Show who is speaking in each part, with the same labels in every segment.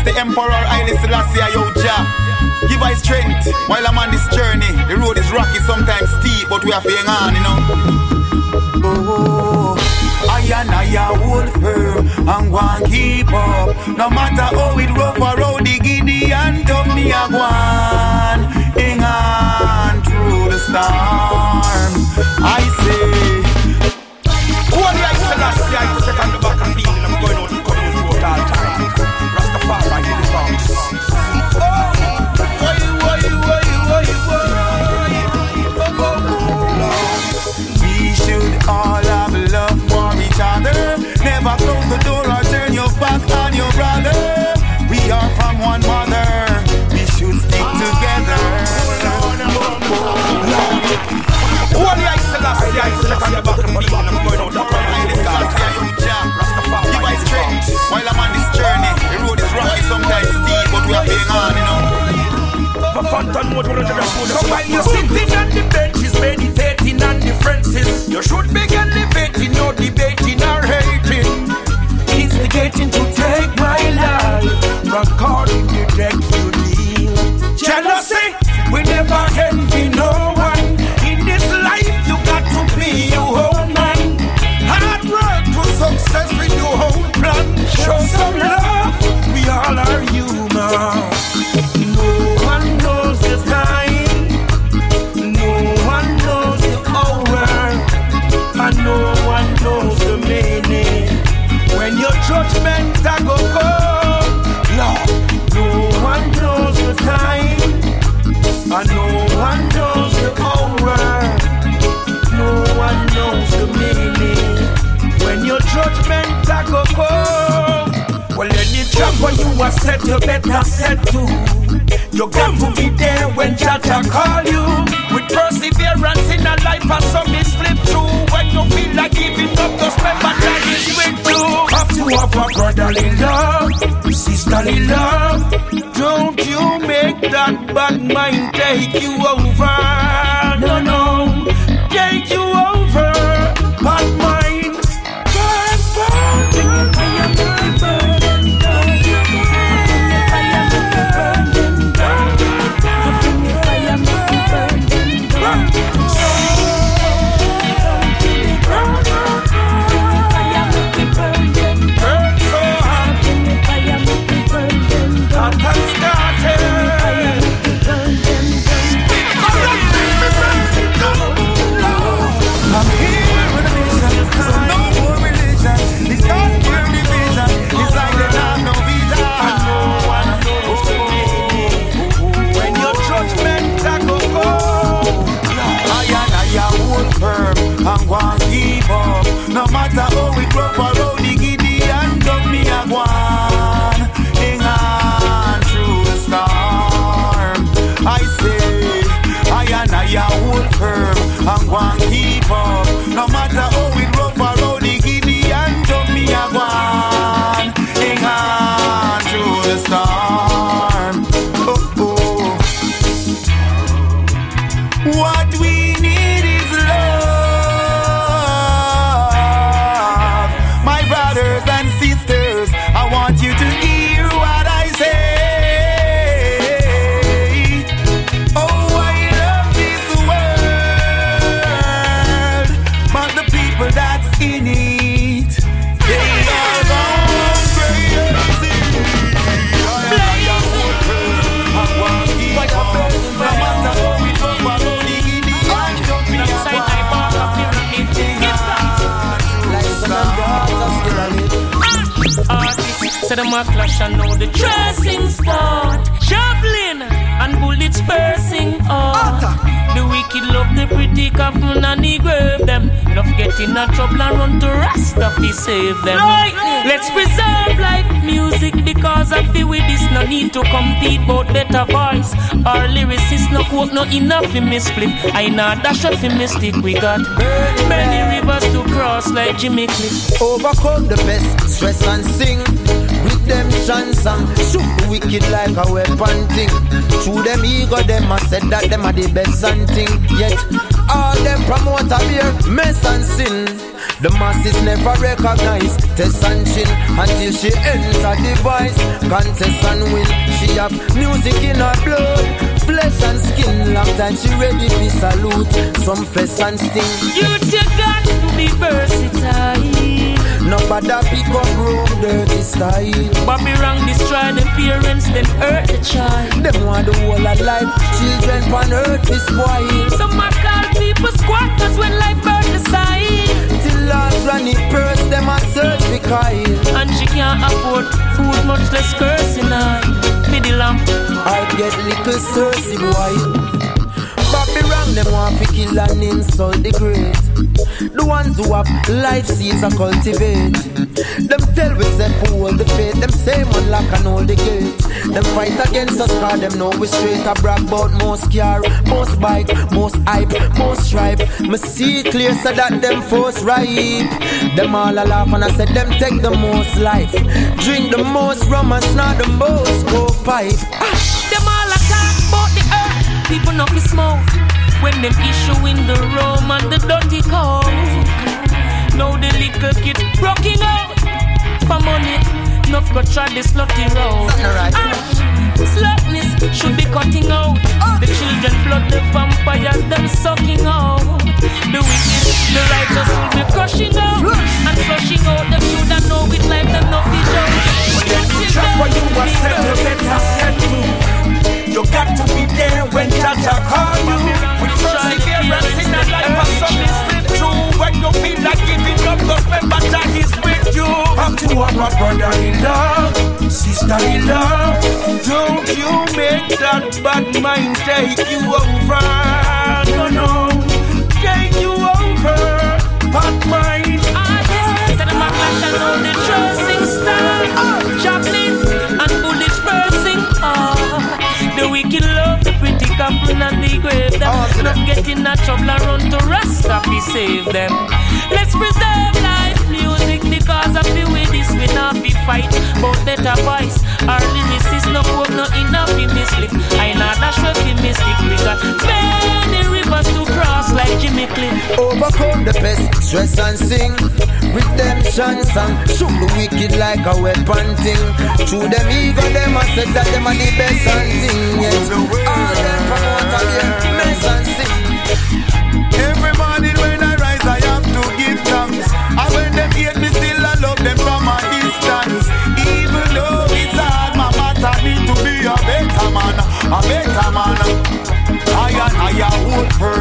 Speaker 1: Majesty Emperor Haile Selassie, yo Jah. Give us strength while I'm on this journey. The road is rocky, sometimes steep, but we are hang on, you know. Oh, I and I hold firm and one keep up. No matter how it rough or how the giddy and tough me one. Hang on through the storm. I say.
Speaker 2: Second back I'm going out to cut you throat all time.
Speaker 1: Give us strength while I'm on this journey. The road is rocky, sometimes steep, but we are hang on, you know.
Speaker 2: For Phantom mode, we're gonna just So while you're sitting on the benches, meditating on differences, you should be elevating, not debating or hating. Instigating to take my life, recording the deck you deal. Jealousy, we never envy no one. Success with your plan. Show some love, we all are human. Set, you better set to. You got to be there when Jaja call you. With perseverance in a life, and some is slip through. When you feel like giving up, just remember that is with you. Have to have a brotherly love, sisterly love. Don't you make that bad mind take you over. No, no, take you over. Bad
Speaker 1: say
Speaker 3: them a clash and know the dressing spot. Javelin and bullets bursting out. The wicked love the pretty couple and the grave them. Enough get in a trouble and run to Rasta fi save them. Let's preserve life music because I feel with this no need to compete but better voice. Our lyricists no quote no enough in me split. I not dash off in mystic we got many rivers to cross like Jimmy Cliff.
Speaker 4: Overcome the best, stress and sing. Redemption song, shoot wicked like a weapon thing. Through them ego, them a said that them are the best and thing. Yet all them promote a beer, mess and sin. The masses never recognize Tessanne Chin until she enter the voice. Contest and win. She have music in her blood. Flesh and skin, long time she ready to salute. Some flesh and.
Speaker 3: Youth, you got to be versatile.
Speaker 4: Nobody pick up room dirty style.
Speaker 3: Bobby wrong destroy the parents, then hurt the child.
Speaker 4: Them want the whole of life, children on earth is spoiled.
Speaker 3: Some might call people squatters when life burn the side.
Speaker 4: Till last granny purse, them a search for Kyle.
Speaker 3: And she can't afford food, much less cursing. For the lamp.
Speaker 4: I get little Cersei boy. Wrong, them want to kill and insult the great. The ones who have life seeds and cultivate. Them tell we say hold the faith. Them say man lock and hold the gate. Them fight against us cause them know we straight. I brag about most car, most bike, most hype, most stripe. Me see clear so that them force right. Them all a laugh and I said them take the most life. Drink the most rum and snort the most coke pipe.
Speaker 3: Them all a talk about the earth. People know fi smoke. When them issue in the room and the dirty coat. Now the little kid rocking out for money. Enough go try the slutty road.
Speaker 4: Alright.
Speaker 3: Ah, Slutness should be cutting out. The children flood the vampires, them sucking out. The wicked, the righteous will be crushing out. And flushing out them should have know with life, them no be joke.
Speaker 5: Trap what you are set to better set to. You got to be there when Jaja call you. With perseverance in a life of something slip through. When you feel like giving up, just remember Jah is with you. Have to have a brother in love, sister in love. Don't you make that bad mind take you over. No, no, take you over. Bad mind.
Speaker 3: Artists, and my clash and all the dressing style. Chaplin and the couple and the grave. Them not getting a trouble and run to Rasta fi save them. Let's preserve life music because I feel with this we not be fight. But better voice, our lyricist no poke no enough in mislead. I not dash we fi mystic. We got many rivers to cross like Jimmy Cliff.
Speaker 4: Overcome the pest, stress and sing. Redemption song, shoot the wicked like a weapon thing. Through them ego, them a said that them are the best and thing. Yes, all them promote again, mess and sing.
Speaker 1: Every morning when I rise, I have to give thanks. And when them hate me, still I love them from a distance. Even though it's hard, my matter need to be a better man, a better man. I and I hold firm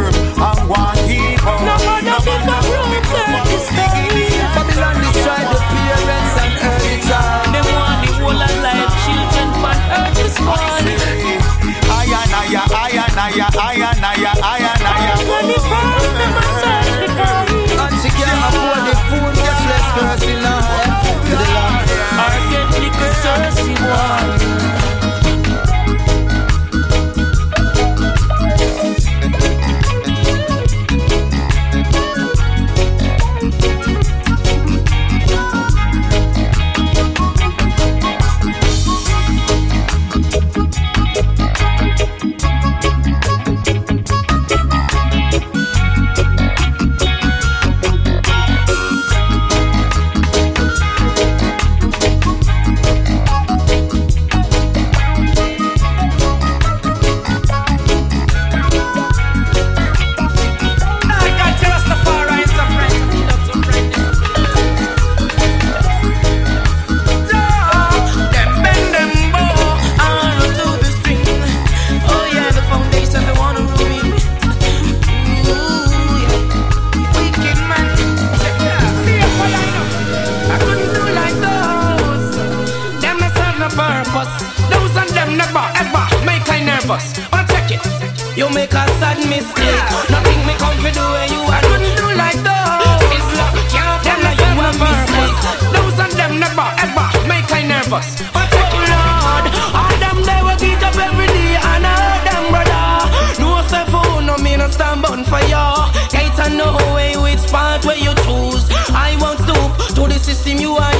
Speaker 5: You make a sad mistake. Nothing me come for do when you I couldn't do like those. It's love, can't not you no purpose. Those and them never ever make I nervous. But it, Lord. All them they will get up every day and I them brother. No say for no me no stand bun for ya. Can't I know way which part where you choose. I won't stoop to the system you are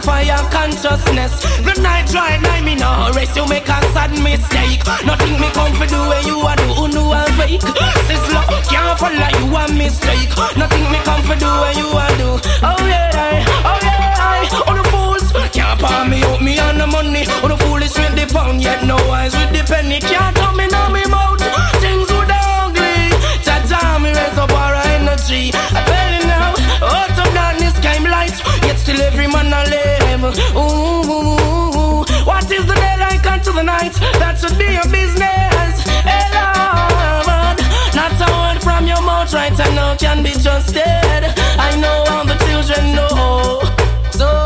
Speaker 5: philosopher your consciousness. The night right now me no rest. You make a sad mistake. Nothing me come for do where you are do, who know I fake. Sizzler can't follow you a mistake. Nothing me come for do where you are do. Oh yeah, I, oh yeah. I. Oh the fools can't palm me out me on the money. Oh the foolish with the pound yet no eyes with the penny can't come in on me mouth. Things would ugly. Jaja me raise up our energy. I of darkness came light. Yet still every man a live. Ooh, what is the daylight unto the night? That should be your business. Hey Lord, not a word from your mouth right I know can be trusted. I know all the children know. So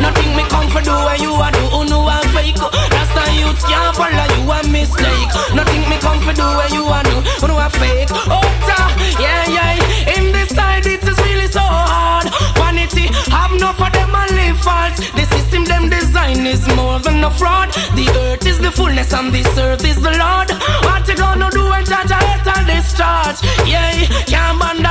Speaker 5: Nothing me come for do where you are do, who know I'm fake. Rasta youth can't follow you a mistake. Nothing me come for do where you are do, who know I'm fake. Oh, ta, yeah, yeah. In this side it is really so hard. Vanity, have no for them and live false. The system them design is more than a fraud. The earth is the fullness and this earth is the Lord. What you gonna do when Jaja hit and discharge? Yeah, can't of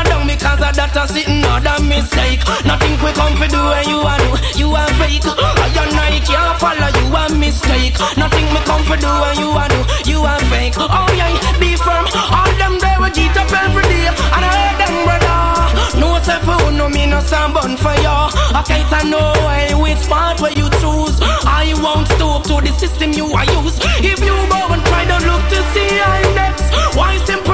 Speaker 5: that a sitting other mistake. Nothing we come for do when you are do, you are fake. I and I can't follow you a mistake. Nothing me come for do when you are do, you are fake. Oh yeah, be firm. All them they will get up every day, and I heard them brother. No self who no me no stand bun for you. I can't know why which part where you choose. I won't stoop to the system you are use. If you go and try to look to see I next, why simple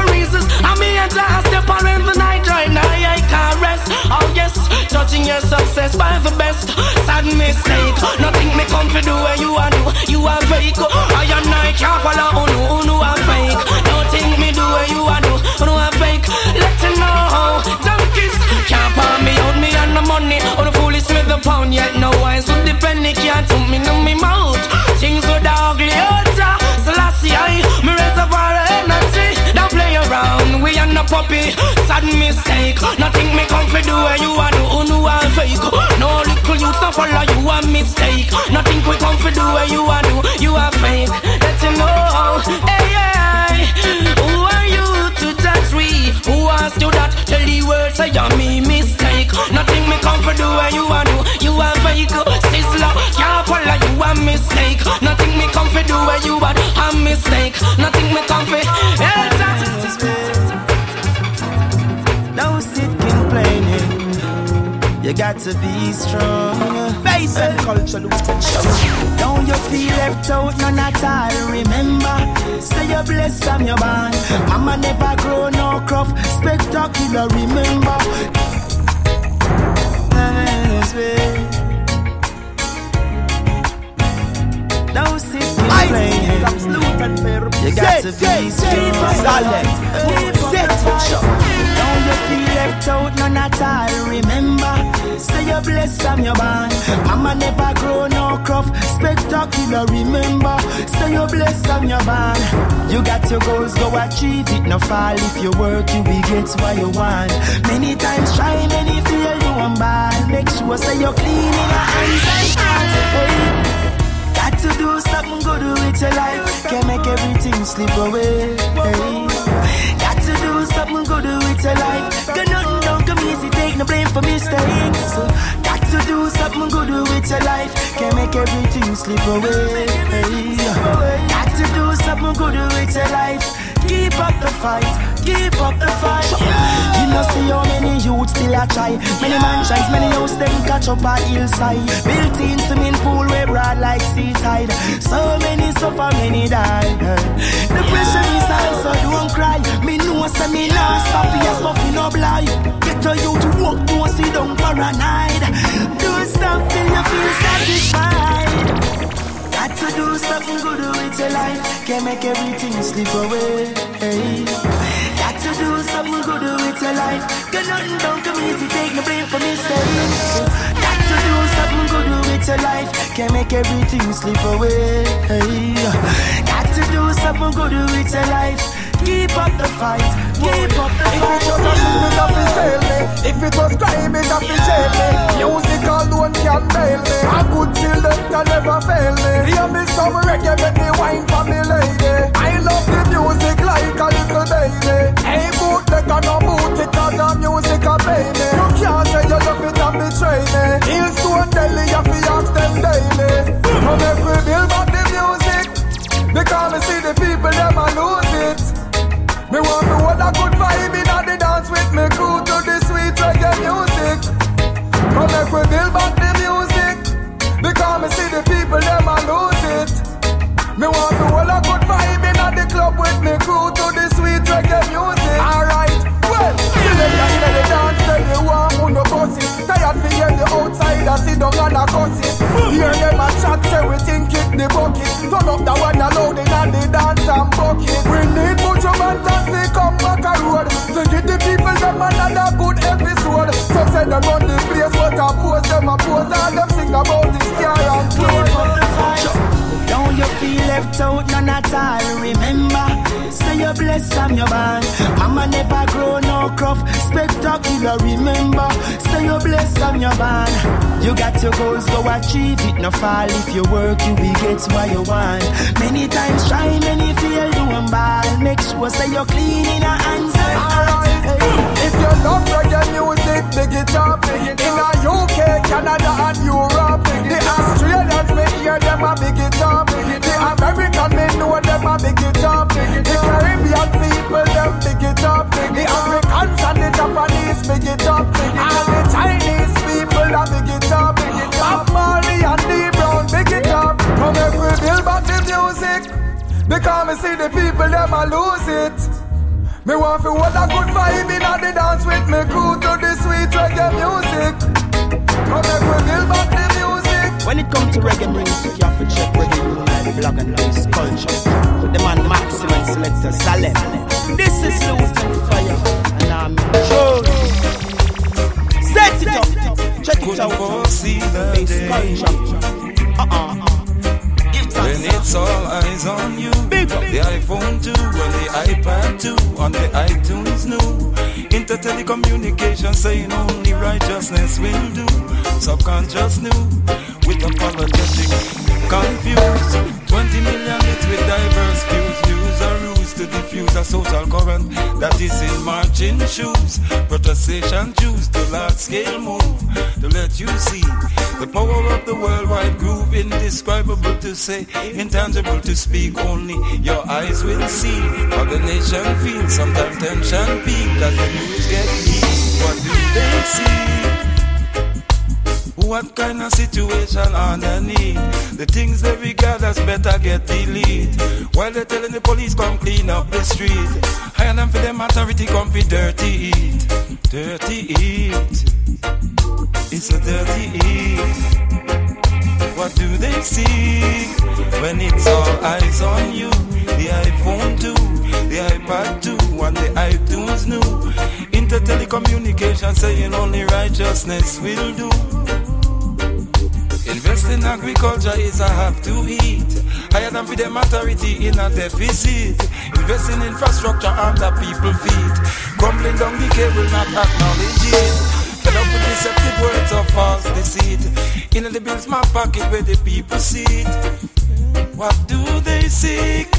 Speaker 5: judging your success by the best. Sad mistake. Nothing me come to do where you are do. You are fake. I and I can't follow who know I'm fake. Nothing me do where you are do. Know I'm fake. Let you know. Junkies can't palm me out me and the money. The foolish with the pound yet no wise with the penny can't took me in me mouth. Puppy. Sad mistake. Nothing me come for do where you are. Who know I'm fake. No little youth to follow you a mistake. Nothing we come for do where you are do. You are fake. Let you know. Hey, hey. Who are you to judge we? Who asked you that? Tell the world say you me mistake. Nothing me come for do where you are do. You are fake. Sizzler can't follow you a mistake. Nothing me come for do where you are a mistake. Nothing me come for. Hey,
Speaker 6: No sit complaining. You got to be strong. Face and culture, Luton show. Don't you feel left out, none at all. Remember, say you're blessed from your band. Mama never grow no crop. Spectacular, remember. Don't sit complaining. You got to be strong. Left out, none at all. Remember, say you're blessed from your band. Mama never grow no crop. Spectacular, remember. Say you're blessed from your band. You got your goals, go achieve it. No fall if you work, you will get what you want. Many times try, many fail, you want bad. Make sure say you're clean in your hands and heart. Hey. Got to do something good with your life. Can't make everything slip away. Hey. Got to do something good with your life. Got nothing easy, take no blame for mistakes. Got to do something good with your life. Can't make everything slip away. Got to do something good with your life. Keep up the fight, keep up the fight. You know see how many youths still a try. Many mansions, many house them catch up a hillside. Built in swimming pool where broad like sea tide. So many suffer, many die. The pressure is high, so don't cry. Me know say me not stop here, suffering no blind. Get a youth to walk, don't sit down paranoid. Don't stop till you feel satisfied. To do something good with your life. Can't make everything slip away. Hey. Got to do something good with your life. Got nothing don't come easy, take no blame for mistakes. Got to do something good with your life. Can't make everything slip away. Hey. Got to do something good with your life. Keep up the fight, keep up the
Speaker 7: if
Speaker 6: fight.
Speaker 7: If it was a shoot, it have to sell me. If it was crime, it have to jail me. Music alone can bail me. I could till them can never fail me. Hear me some reggae, make me wine for me lady. I love the music like a little baby. Hey, boot, they can no boot it cause the music a baby. You can't say you love it and betray me. Hillstone Delhi, you fi ask them daily. Come every bill but the music. they Because me see the people, them a lose me want to hold a good vibe in the dance with me crew to the sweet reggae music. Come make we build back the music. Because me see the people, them a lose it. Me want to hold a good vibe in the club with me crew to the sweet reggae music. Alright, well, select bossy. Tired the outsider sit down and cuss it. Hear them a chat, say we think it bucket. Turn up the one loud dance and bucket. We need come back a road. To the people them good say them the place, I pose them a pose and them sing about this and.
Speaker 6: Don't you feel left out, none at all. Remember, say you're blessed from your band. Mama never grow no crop, spectacular. Remember, say you're blessed from your band. You got your goals, go achieve it. No fall if you work, you will get what you want. Many times try, many fail, doing bad. Make sure say you're clean in a hands and heart.
Speaker 7: If you love reggae music, big it up. In a UK, Canada, and Europe, the Australians may hear them a big it up. The American men know them a big it up. The Caribbean people them big it up. The Africans and the Japanese big it up. And the Chinese people that big it up. Bob Marley and the Brown big it up. Come make we build back the music. Because me see the people them a lose it. Me want to hold a good vibe in the dance with me crew to the sweet reggae music. Come make we build back the music.
Speaker 6: When it comes to reggae music, you have to check reggae unite blog and noise culture. The man maximum selector Salem. This is Luton Fyah, and I'm sure. Set it up, check it out. Bass culture. Uh-uh. uh-uh.
Speaker 8: When it's all eyes on you,
Speaker 6: Big
Speaker 8: the iPhone 2 and the iPad 2 on the iTunes new. Intertelecommunication saying only righteousness will do. Subconscious new with apologetic confused. 20 million hits with diverse views. Use a ruse to diffuse a social current that is in marching shoes. Protestation choose to large scale move to let you see the power of the worldwide groove, indescribable to say, intangible to speak. Only your eyes will see how the nation feels. Sometimes tension peak as the news get deep. What do they see? What kind of situation underneath? The things that we got as better get delete. While they're telling the police come clean up the street. Higher than for them authority come for dirty eat. Dirty eat. It's a dirty eat. What do they see when it's all eyes on you? The iPhone 2, the iPad 2, and the iTunes new. Intertelecommunication saying only righteousness will do. Invest in agriculture is a have to eat. Higher than for them authority in a deficit. Invest in infrastructure under people feet. Crumbling down the cable, not acknowledge it. Fed up with deceptive words of false deceit. In the bills, my pocket where the people sit. What do they seek?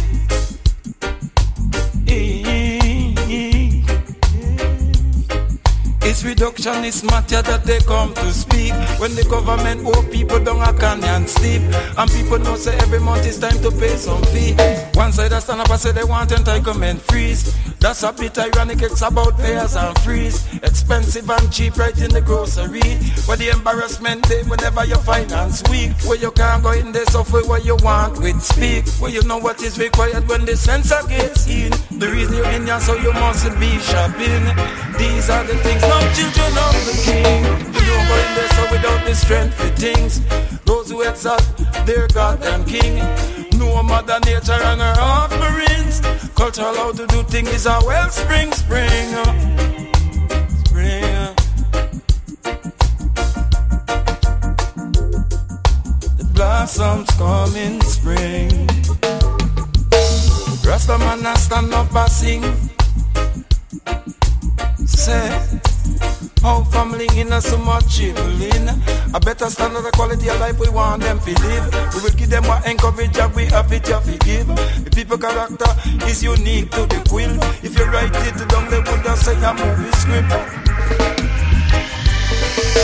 Speaker 8: It's reductionist matter that they come to speak. When the government owe people down a canyon sleep. And people know say every month it's time to pay some fee. One side I stand up and say they want entitlement freeze. That's a bit ironic, it's about payers and freeze. Expensive and cheap right in the grocery. Where the embarrassment day whenever your finance weak. Where you can't go in the software where you want with speak. Where you know what is required when the sensor gets in. The reason you're in here so you must be shopping. These are the things no children of the king. You go in there so without the strength for things. Those who exalt their God and King. No mother nature and her offerings. Culture how to do things is a wellspring, spring. Spring. Uh, uh. The blossoms come in spring. Rasta man a stand up and sing. Say, how family in us so much children. A better standard of quality of life we want them to live. We will give them what encourage and we have it to give. The people character is unique to the quill. If you write it down, they would just say a movie script.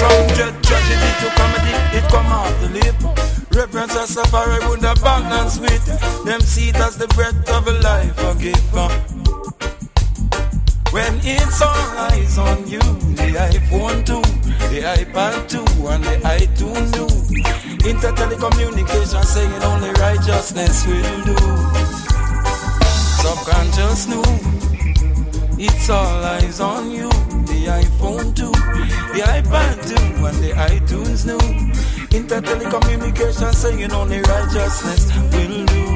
Speaker 8: From
Speaker 9: Tragedy to comedy, it come off the lip. Reverence a safari with a balance with them see it as the breath of a life a gift. When it's all eyes on you, the iPhone 2, the iPad 2, and the iTunes 2. Inter-telecommunication saying only righteousness will do. Subconscious knew, it's all eyes on you, the iPhone 2, the iPad 2, and the iTunes new. Inter-telecommunication saying only righteousness will do.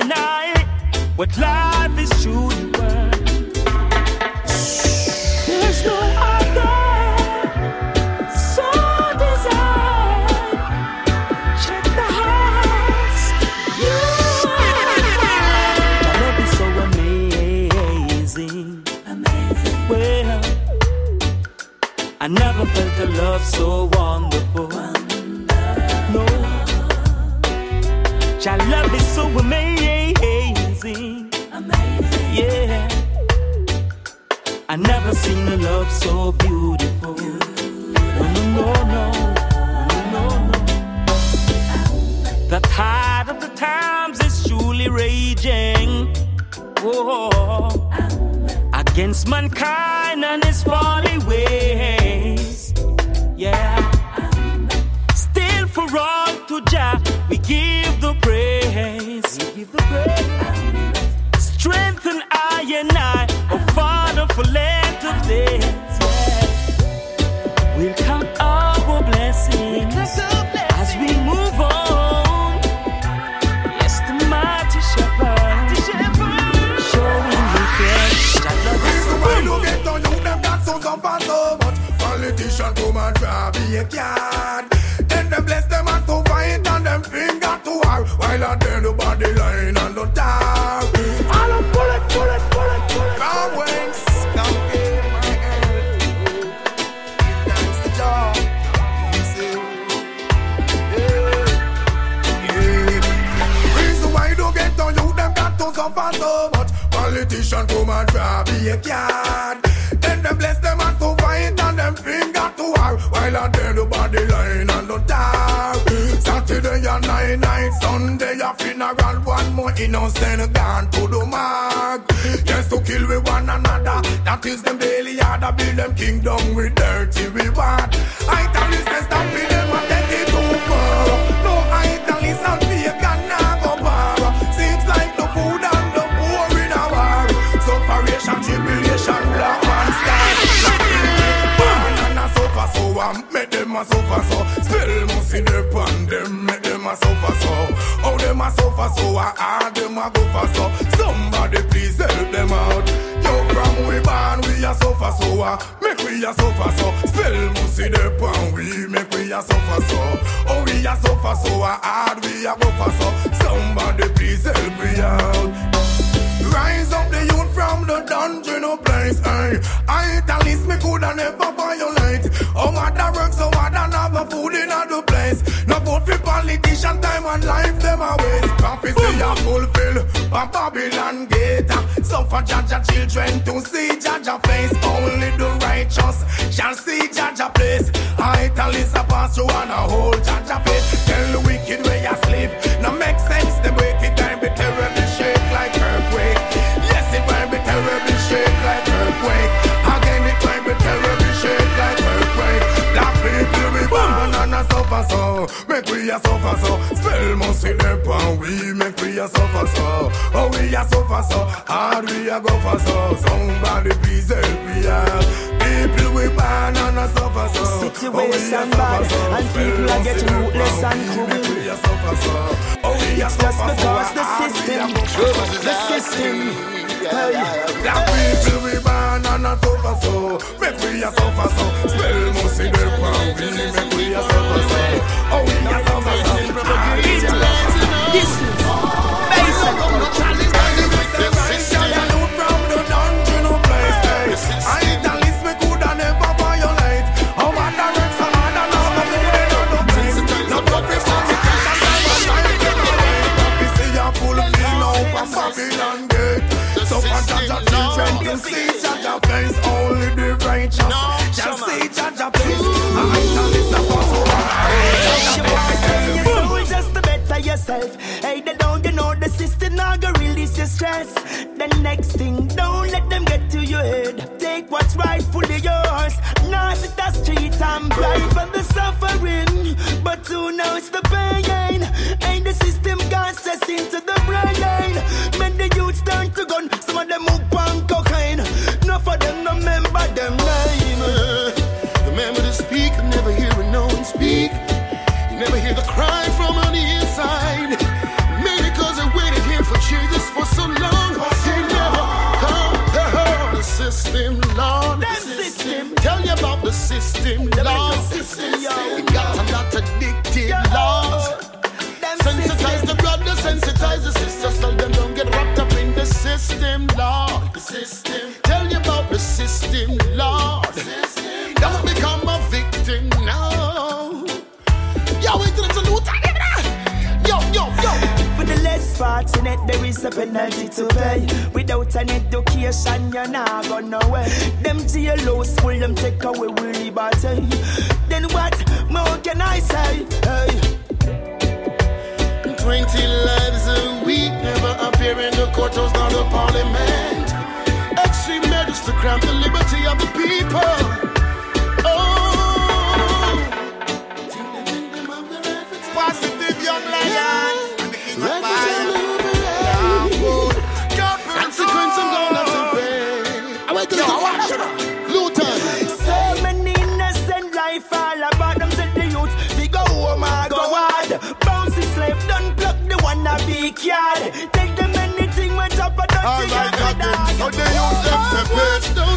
Speaker 10: And
Speaker 11: I what life is truly worth. There's no other so desired. Check the hearts. You are. My love is so amazing. Amazing. Well, I never felt a love so wonderful. No, your love I never seen a love so beautiful. No, no, no, no, no, no, no. The tide of the times is truly raging. Whoa. Against mankind and his folly ways. Yeah. Still for all to Jah, we give the praise. We give the praise. Strengthen I and I, oh for length of. Yeah. We'll count our blessings as we move on. Yes, the mighty shepherd, showing me care. Jah love is the
Speaker 12: When you get on you, them got so suffer so much. Politician come and try be a card. Be a. Then them bless them and to fight and them finger to war. While I tell the body line and the talk. Saturday a nine night, Sunday a funeral. One more innocent gone to the mark. Yes, to kill with one another. That is them daily order. Build them kingdom with dirty reward. I tell you, stop with them them a suffer so. Spell must see the pan them, make them a suffer so. Oh, them a suffer so. I hard them a go for so. Somebody please help them out. Yo, from we born we a suffer so. I make we a suffer so. Spell must see the pan we make we a suffer so. Oh, we a suffer so. I hard we a go for so. Somebody please help me out. Rise up the youth from the dungeon of place. Aye. I this me coulda never violate. Oh, mother work so hard and have no food in the place. No vote for politician time and life them a waste. Prophecy a fulfill. From Babylon gate. Suffer Jaja children to see Jaja face. Only the righteous shall see Jaja place. I tell this a pass through and a whole Jaja face. Tell the wicked where you sleep. No make sense. Them wicked time be terribly earthquake. Again, it might be terribly shake like earthquake. Black people we born and a suffer so. Make we a suffer so. Spell must see them and we make we a suffer so. Oh, we a suffer so. Hard we a go for so. Somebody please help me out. People we born and oh, a suffer so.
Speaker 6: Situation bad, and people are getting ruthless and cruel.
Speaker 12: Oh, it's
Speaker 6: just because the system, the system. Hey,
Speaker 12: Black people we born and a suffer so. A suffer so. Spell must them and we make a suffer so
Speaker 6: and bright from the suffering, but who knows the pain? Ain't the system gone into the brain? Men the youths turn to gun, some of them move on cocaine. Enough of them no remember them name.
Speaker 13: Remember to speak, never hear no one speak. You never hear the cry
Speaker 6: fortunate, there is a penalty to pay. Without an education, you're not going nowhere. Them jailhouse full, them take away we liberty. Then what more can I say? Hey.
Speaker 13: 20 lives a week never appear in the courthouse, not the parliament. Extreme measures to cramp the liberty of the people.
Speaker 6: So
Speaker 14: they use them separate.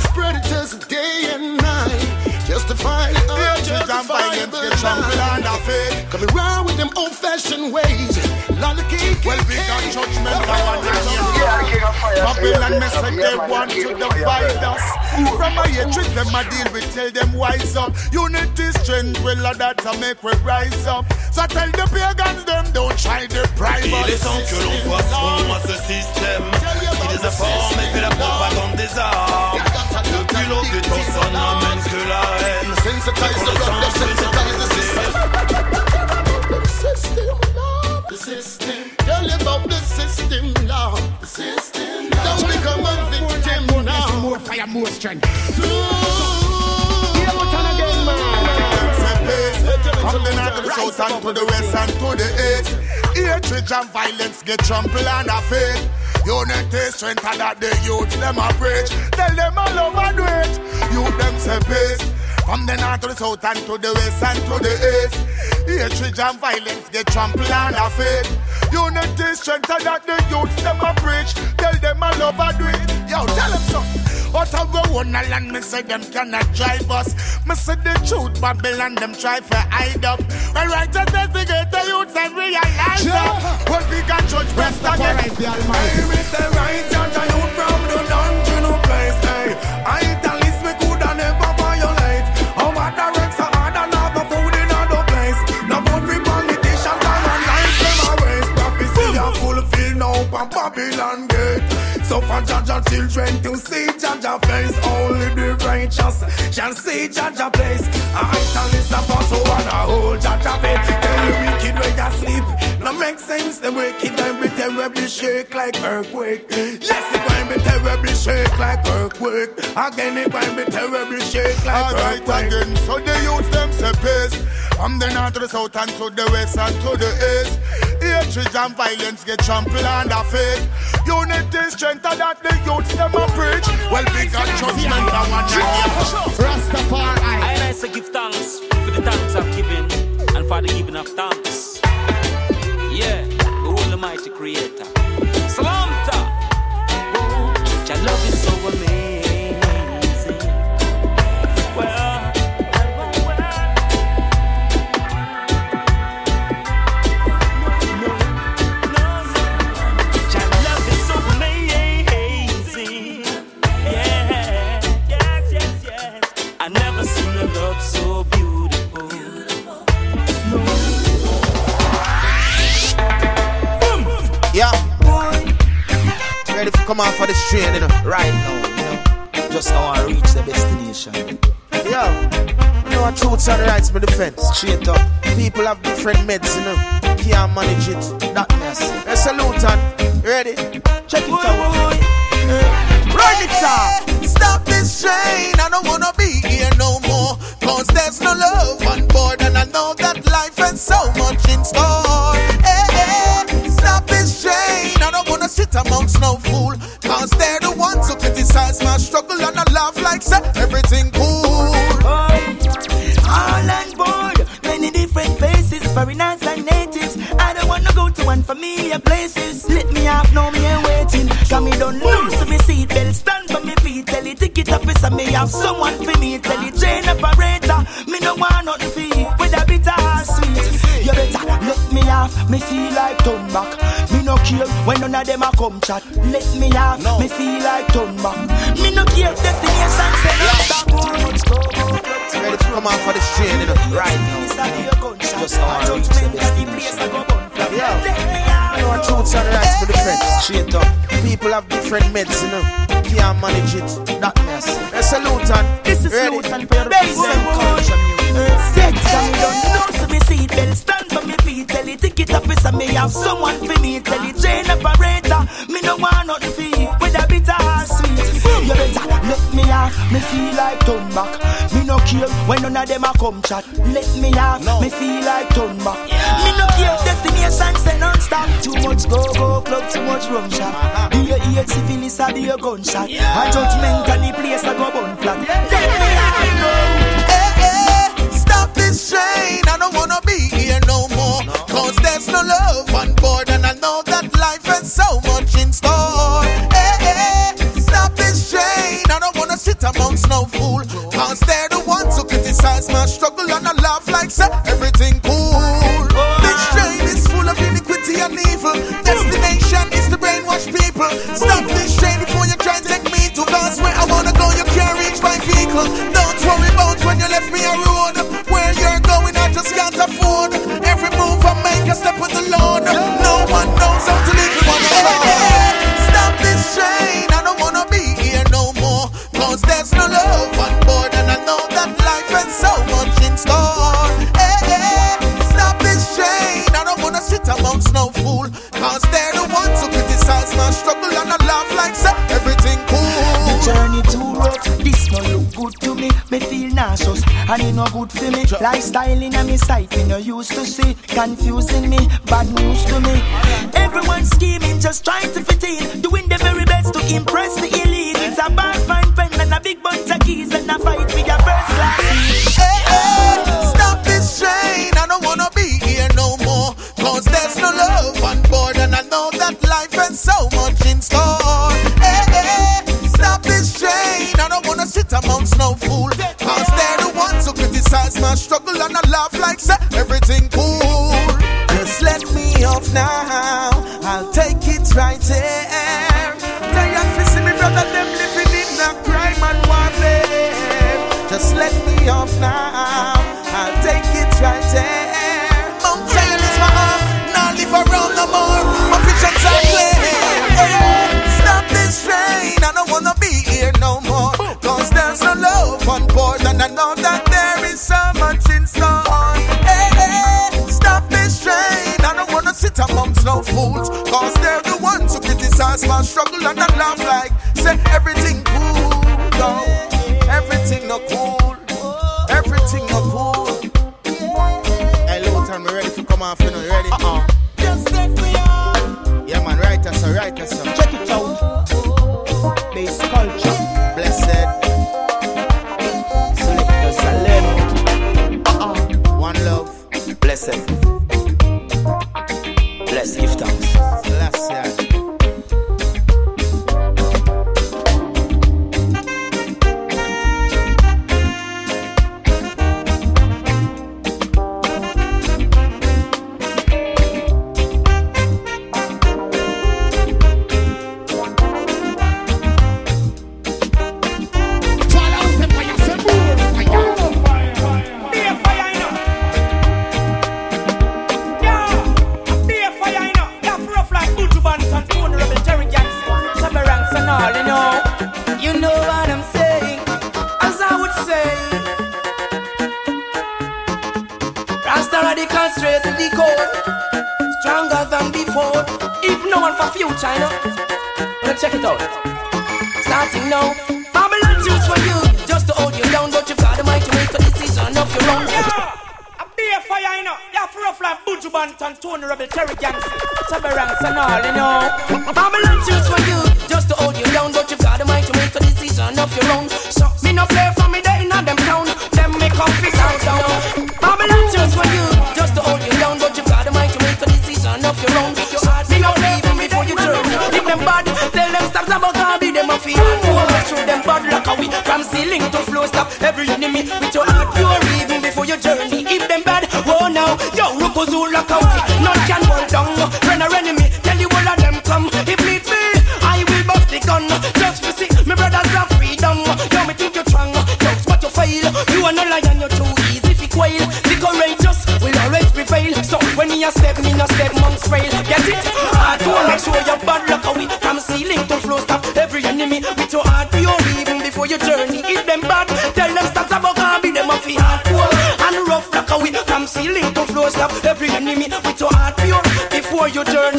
Speaker 14: And violence get trampled under feet.
Speaker 13: Coming round with them old fashioned ways. Lot of cake.
Speaker 14: Well, we got judgment now and then. Babylon mess like they want to divide us. From a hatred, them a deal with, tell them wise up. Unity, strength, will of that to make we rise up. So tell the pagans, them don't try to bribe us.
Speaker 15: Il est temps que l'on voit sombre ce système. Il est informé que la propagande des armes. Le culot de ton son n'amène que la haine.
Speaker 13: Sensitize the brother, sensitize the sister. The system, Lord. The system. Tell you about the system, Lord. The system. Don't become a victim now.
Speaker 16: More fire, more strength.
Speaker 14: From the north to the south and to the west and to the east. Hatred and violence get trampled under feet. Unity, strength, and that the youth them a preach. Tell them all over do it. Youth them say peace. From the north to the south and to the west and to the east. Hatred and violence they get trampled under faith. Unity, strength, and that the youth them a preach. Tell them all over do it. Yo, tell them something. Out of go on a land, me say them cannot drive us. Me say the truth, Babylon, them try for hide up. Well, right to investigate the youths and realize that. Well, we got judge best again.
Speaker 16: Alright, the Almighty.
Speaker 14: Hey, me say right, judge a youth from the dungeon no place. Hey, I tell this me coulda never violate. How bad the ranks are hard and have food in other place. No vote for politicians and life them a waste. Prophecy a fulfill now Babylon So for judge and children to see judge a face, only the righteous shall see judge a place. I tell this apostle and a whole judge a faith. Tell the wicked where you sleep. No make sense, the wicked and be terribly shake like earthquake. Yes, it going be terribly shake like earthquake. Again, it going be terribly shake like
Speaker 12: Alright
Speaker 14: earthquake.
Speaker 12: again, so the youth them say peace From the north to the south and to the west and to the east Hatred and violence get trampled under feet Unity, strength and that the youths them a preach Well, big and judgment and one night
Speaker 16: Rastafari.
Speaker 11: I and I say give thanks for the thanks I've given and for the giving of thanks. Yeah, the whole Almighty Creator.
Speaker 17: Ready to come off for the train, you know, right now, you know. Just now I reach the destination.
Speaker 6: Yo, you know what truths and rights me defense. Straight up. People have different meds, you know. Can't manage it. That mess. A salute and ready. Check it out. Run it up.
Speaker 18: Stop this train, I don't wanna be here no more. Cause there's no love on board, and I know that life has so much in store. Hey, hey, stop this train, I sit amongst no fool. Cause they're the ones who criticize my struggle, and I laugh like say everything cool.
Speaker 14: All on board, many different faces, foreigners and natives. I don't wanna go to unfamiliar places. Let me off, now me ain't waiting. Cause me don't lose me seatbelt, stand for me feet. Tell the ticket officer me have someone for me. Tell the train operator, me no want nothing for you. With a bitter sweet. You better let me off, me feel like turn back. No care when none of them a come chat. Let me off, me feel like turn back. Me no care if destination say no stop. Much go, go, go.
Speaker 6: Ready to come off for this train, you know. Right now. Just how I reach the destination. Yeah. You know truths and rights me defense. Straight up. People have different meds, you know. Can't manage it. That mess. A salute and
Speaker 14: This is
Speaker 6: ready.
Speaker 14: salute and for your
Speaker 6: and culture
Speaker 14: and me don't know so me seatbelt stand for me the ticket officer me have someone for me. Tell the train operator. Me no want nothing for you With a bitter or sweet. You better let me off. Me feel like turn back Me no care when none of them a come chat. Let me off. Me feel like turn back Me no care destination say non-stop Too much go go club too much rum shot. Uh-huh. Do you hear syphilis or do you gunshot. A judgment and the place a go bun flat. Let Lifestyle in a me sight, me no used to see. Confusing
Speaker 5: ceiling to floor, stop every enemy with your heart pure even before your journey. If them bad, oh now, yo, Rukuzu a we, none can hold down. Stop every enemy with your heart pure before your journey.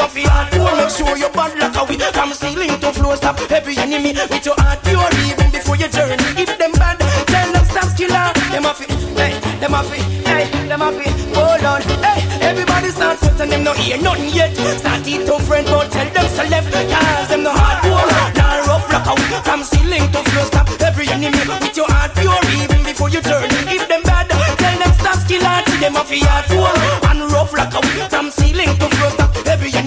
Speaker 5: Are for hardcore. Make sure you're bad like a we. From ceiling to floor, stop every enemy with your heart pure even before your journey. If them bad, tell them stop killer. Them a fi, hey, them a fi, hey, them a fi. Hold on, hey, everybody start sweating. Them no hear nothing yet. Start eat to friend, but tell them so left. Cause them no hardcore, nah rough like a we. From ceiling to floor, stop every enemy with your heart pure even before your journey. If them bad, tell them stop killer. Them a fi hardcore and rough like a we. From ceiling to floor,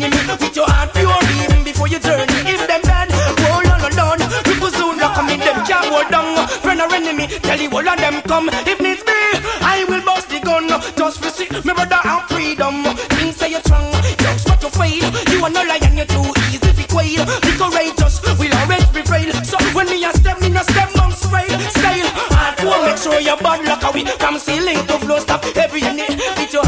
Speaker 5: with your heart pure before your journey. If them hold on, hold on. People soon lock me, them can't hold down. Friend or enemy, tell you all of them come. If needs be, I will bust the gun. Just see, me brother have freedom. Things say you're strong, just what you fail. You are no lion, you're too easy to quail. Be courageous, we'll always prevail. So when me a step, me no step on style. Style, hardcore, make sure you're bad luck. From ceiling to floor, stop every enemy. With your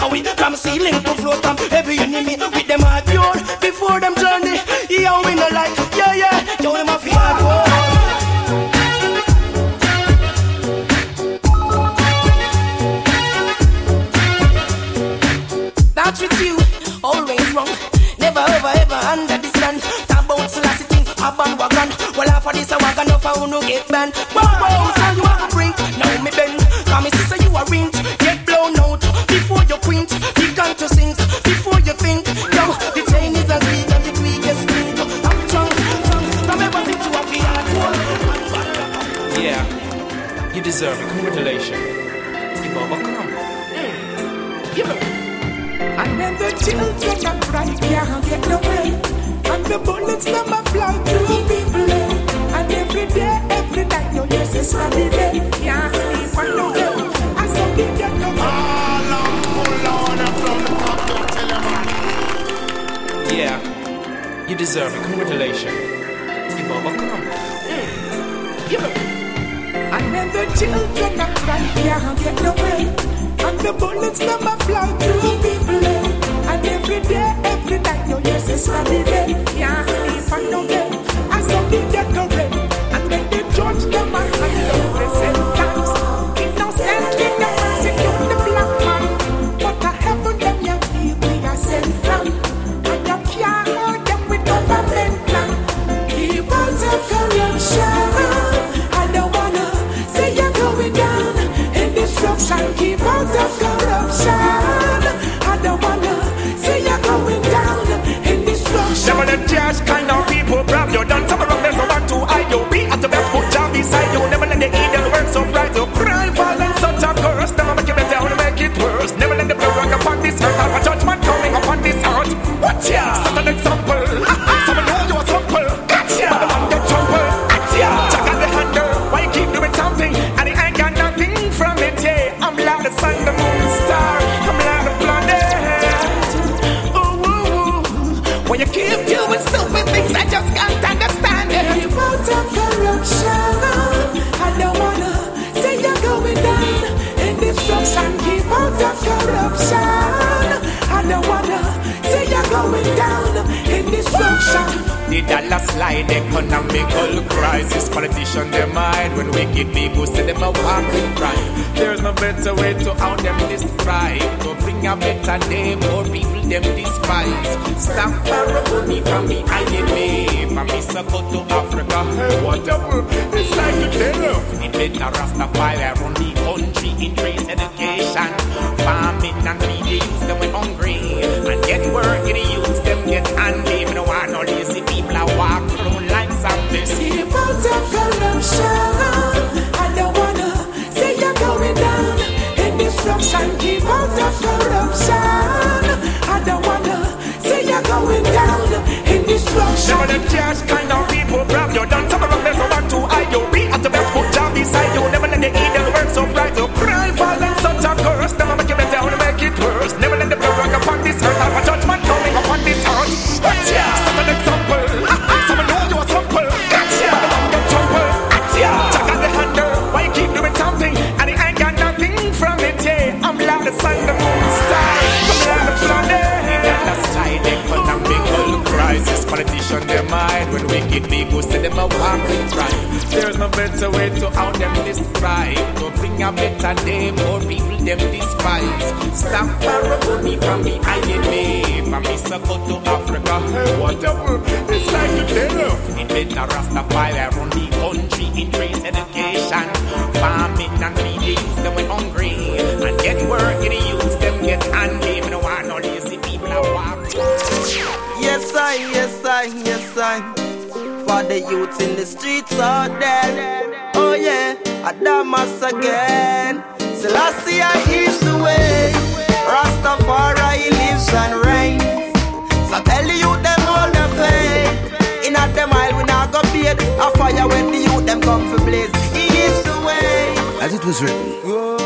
Speaker 5: luck away. From ceiling to floor, stop every
Speaker 19: deserve it. Congratulations. You've overcome. Hmm.
Speaker 9: And then the children that cry can't get away. And the bullets never fly through people. And every day, every night, your yes is Sunday day. Can't sleep and no. I get no rain. And then they judge them and hand out the sentence.
Speaker 19: Dollar slide, economical crisis. Politician them mind when wicked people say them a walk with crime. There's no better way to out them describe. To bring a better day, more people them despise. Stop borrow money from the I me. From me circle to Africa, hey, whatever. It's like you tell The better Rastafari run the country in trade education. Farming and feed the youth them when hungry. Right. There's no better way to out them describe. To bring a better day, more people them despise. Stop money from me, I me. From me circle to Africa, hey, whatever. It's like you tell It better Rastafari run the country in trade education. Farming and feed the youth them when hungry. And get work in the youth them get handy.
Speaker 20: The youths in the streets out there. Oh, yeah, Adamas again. Selassie is the way. Rastafari lives and reigns. So tell the youth them all the faith. In a them aisle, we not go beat. A fire when the youth them come for blaze. He is the way.
Speaker 21: As it was written,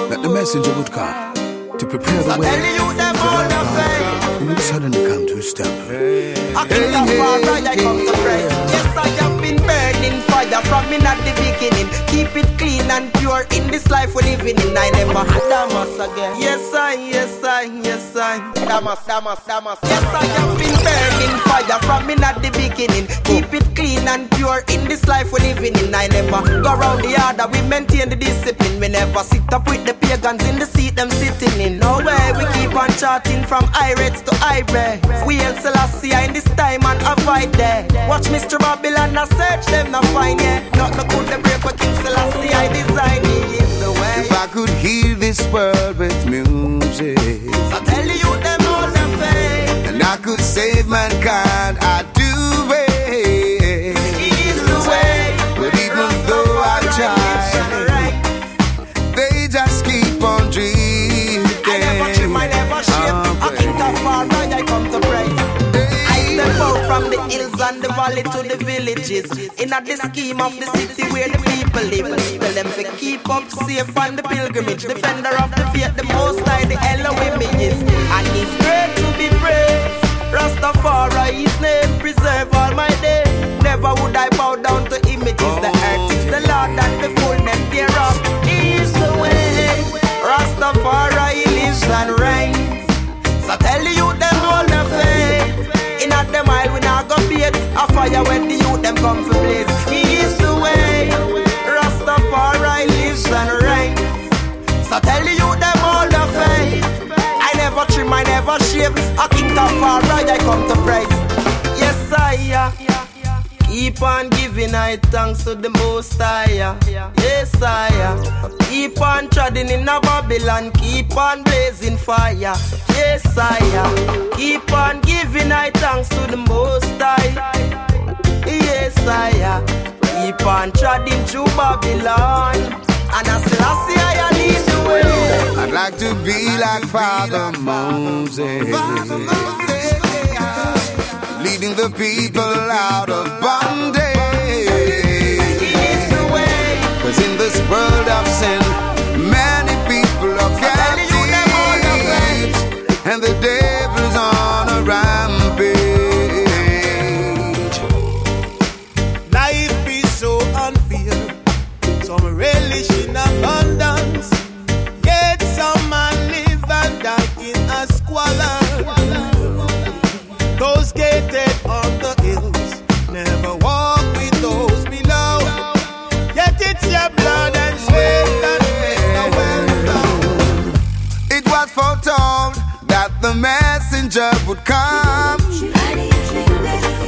Speaker 21: that the messenger would come to prepare the
Speaker 20: So
Speaker 21: way
Speaker 20: tell the youth them all the faith.
Speaker 21: who suddenly come to a stop.
Speaker 20: I king of fire, I come to pray. Yes, I have been burning fire from in at the beginning. Keep it clean and pure in this life we're living in. I never had Damas again. Yes, I, yes, I, yes, I. Damas, Damas, Damas. Yes, I have been burning fire from in at the beginning. Keep it clean and pure in this life we're living in. I never go around the order, we maintain the discipline. We never sit up with the pagans in the seat them sitting in. No way, on charting from Irates to Ibex. We El Selassie in this time and avoid there. Watch Mr. Babylon, I search them, not find yet. Not the good, the brave, but King Selassie I design he is the way.
Speaker 1: If I could heal this world with music,
Speaker 20: So tell you them all the faith.
Speaker 1: and I could save mankind, I'd
Speaker 20: from the hills and the valley to the villages. In a the scheme of the city where the people live. Tell them to keep up safe on the pilgrimage. Defender of the faith, the most high, the Elohim is. And he's great to be praised. Rastafari, his name, preserve all my days. Never would I bow down to images. The earth is the Lord a fire when the youth them come for blaze. He is the way. Rastafari lives and reigns. So tell the youth them all the faith. I never trim, I never shave. King of fire, I come to praise. Yes, I. Keep on giving I thanks to the most high. Yes, I. Keep on treading in a Babylon. Keep on blazing fire. Yes, I. Keep on giving I thanks to the most high. Yes, I. Keep on treading through Babylon. And I still I see I lead the way.
Speaker 1: I'd like to be like Father Moses, leading the people out of bondage. Cause in this world of sin, and the devil's
Speaker 22: messenger would come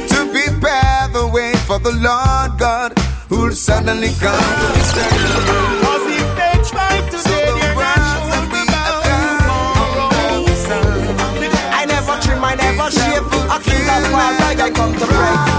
Speaker 22: to prepare the way for the Lord God who'll suddenly come to
Speaker 7: Cause if they try to
Speaker 22: So the
Speaker 7: they're not
Speaker 22: words
Speaker 7: sure
Speaker 22: will be
Speaker 7: about tomorrow.
Speaker 20: I never trim, I never keep that far like I come to pray.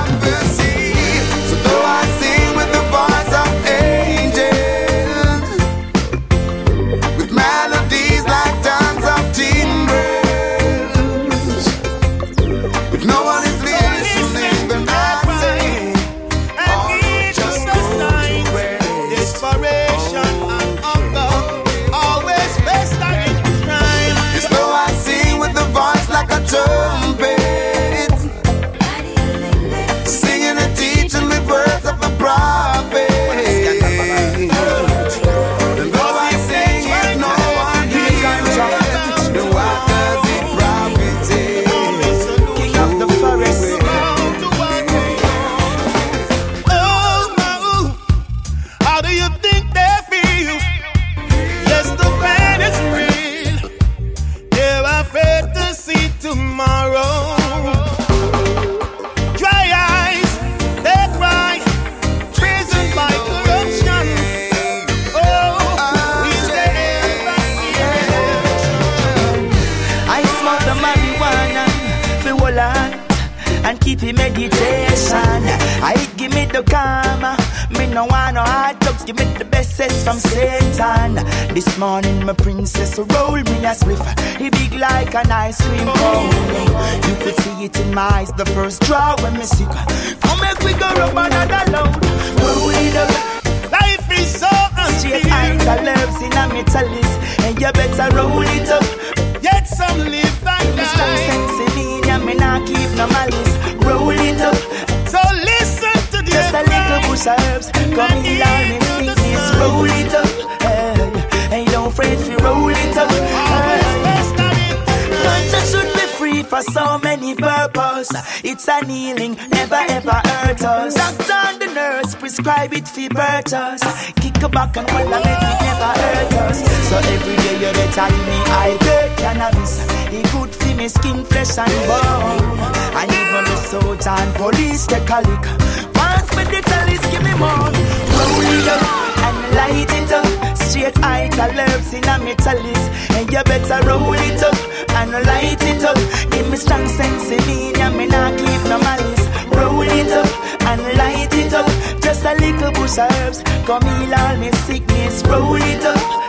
Speaker 6: Police take a lick. Pass me the chalice, give me more. Roll it up and light it up. Straight eye to herbs in a metallis. And you better roll it up and light it up. Give me strong sense in me, and me not keep no malice. Roll it up and light it up. Just a little bush of herbs. Come heal all me sickness. Roll it up.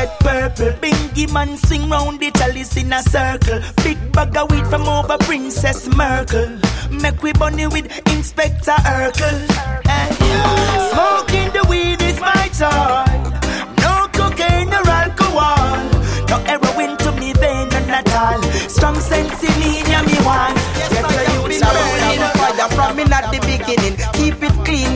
Speaker 6: Get purple. Binghi man sing round the chalice in a circle. Big bag of weed from over Princess Merkel. Make we bunny with Inspector Urkel. Hey. Smoking the weed is my joy. No cocaine or alcohol. No heroin to me vein and at all. Strong sense in me, me want.
Speaker 20: Yes, I have been burning fire from in at the beginning.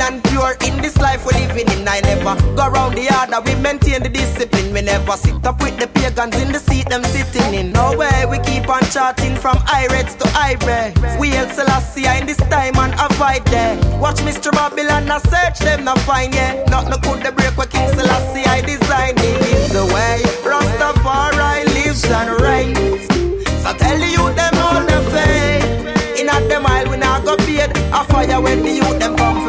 Speaker 20: And pure in this life we're living in. I never go around the order, we maintain the discipline. We never sit up with the pagans in the seat them sitting in. No way, we keep on charting from Ireds to Ibex. We El Selassie in this time and avoid there. Watch Mr. Babylon I search them, not find yeah. Not no could the break what King Selassie I designed. It is the way Rastafari lives and reigns. So tell the youth them all the faith. In at the mile we not go paid. A fire when the youth them come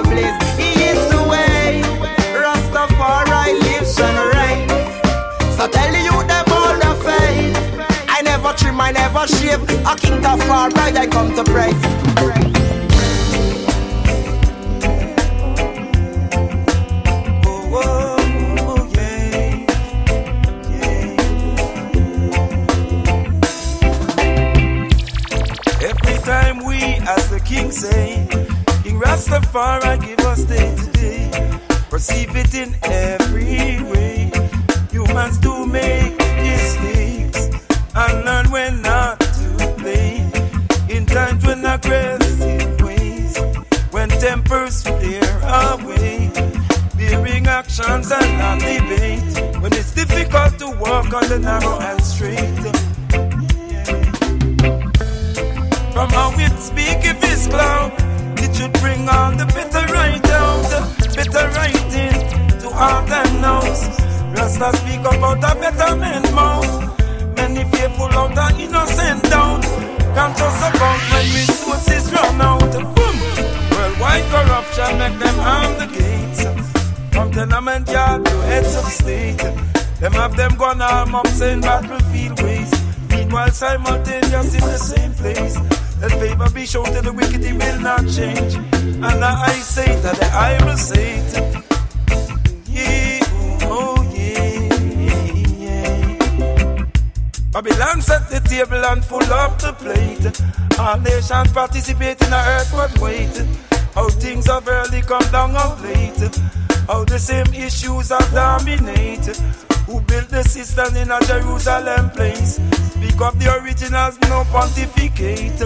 Speaker 20: shave. A king of far right, I come to praise.
Speaker 8: Oh, oh, every time we, as the king say, King Rastafari give us day to day. Perceive it in every way. Humans do make on the narrow and straight. From how it speak if it's cloud, it should bring all the bitter right out, bitter right in to heart and nose. Rasta speak about a better man mouth. Many faithful out and innocent down. Can't just about when resources run out. Boom. Worldwide corruption make them arm the gates. From tenement yard to heads of state. Them have them gone arm up saying battlefield ways. Meanwhile simultaneous in the same place. Let favor be shown to the wicked, it will not change. And I say that I will say it. Yeah, oh yeah, yeah. Babylon set the table and full up the plate. All nations participate in a earthward wait. How things have early come down of late. How the same issues have dominated. Who built the system in a Jerusalem place? Speak of the originals, no pontificate.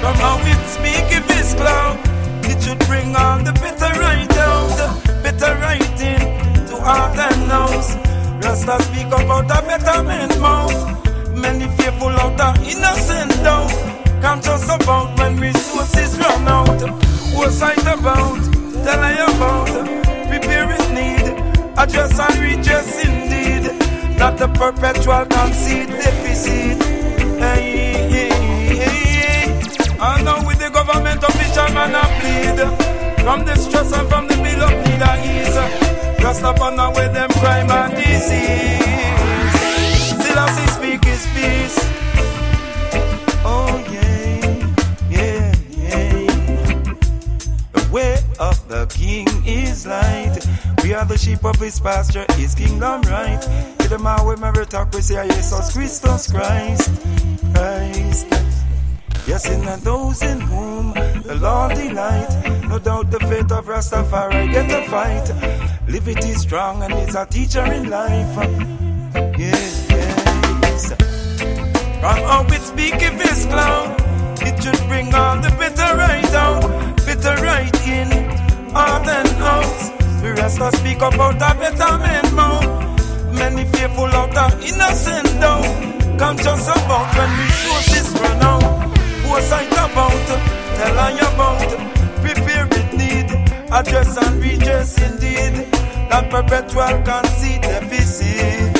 Speaker 8: From how it speak if it's cloud, it should bring all the bitter right out, bitter writing to heart and nose. Rasta speak about a better man mouth. Many faithful out are innocent. Come just about when resources run out. What's sight about? Tell I about. Prepare it need. Address and redress indeed. Not the perpetual conceit deficit. Hey, hey, hey. I know with the government official man I plead. From the stress and from the bill of need I ease. Just upon away them crime pasture, his kingdom right. To the man with say, Jesus Christus Christ. Christ. Yes, in those in whom the Lord delight. No doubt the faith of Rastafari get a fight. Liberty strong and is a teacher in life. Yes, yes. From how it speak if it's cloud, it should bring all the bitter right out, bitter right in, heart and out. The rest of speak about a better man mouth. Many faithful out are innocent down. Conscious about when resources run out. Foresight about, tell I about. Prepare it need, address and redress indeed. That perpetual conceit deficit.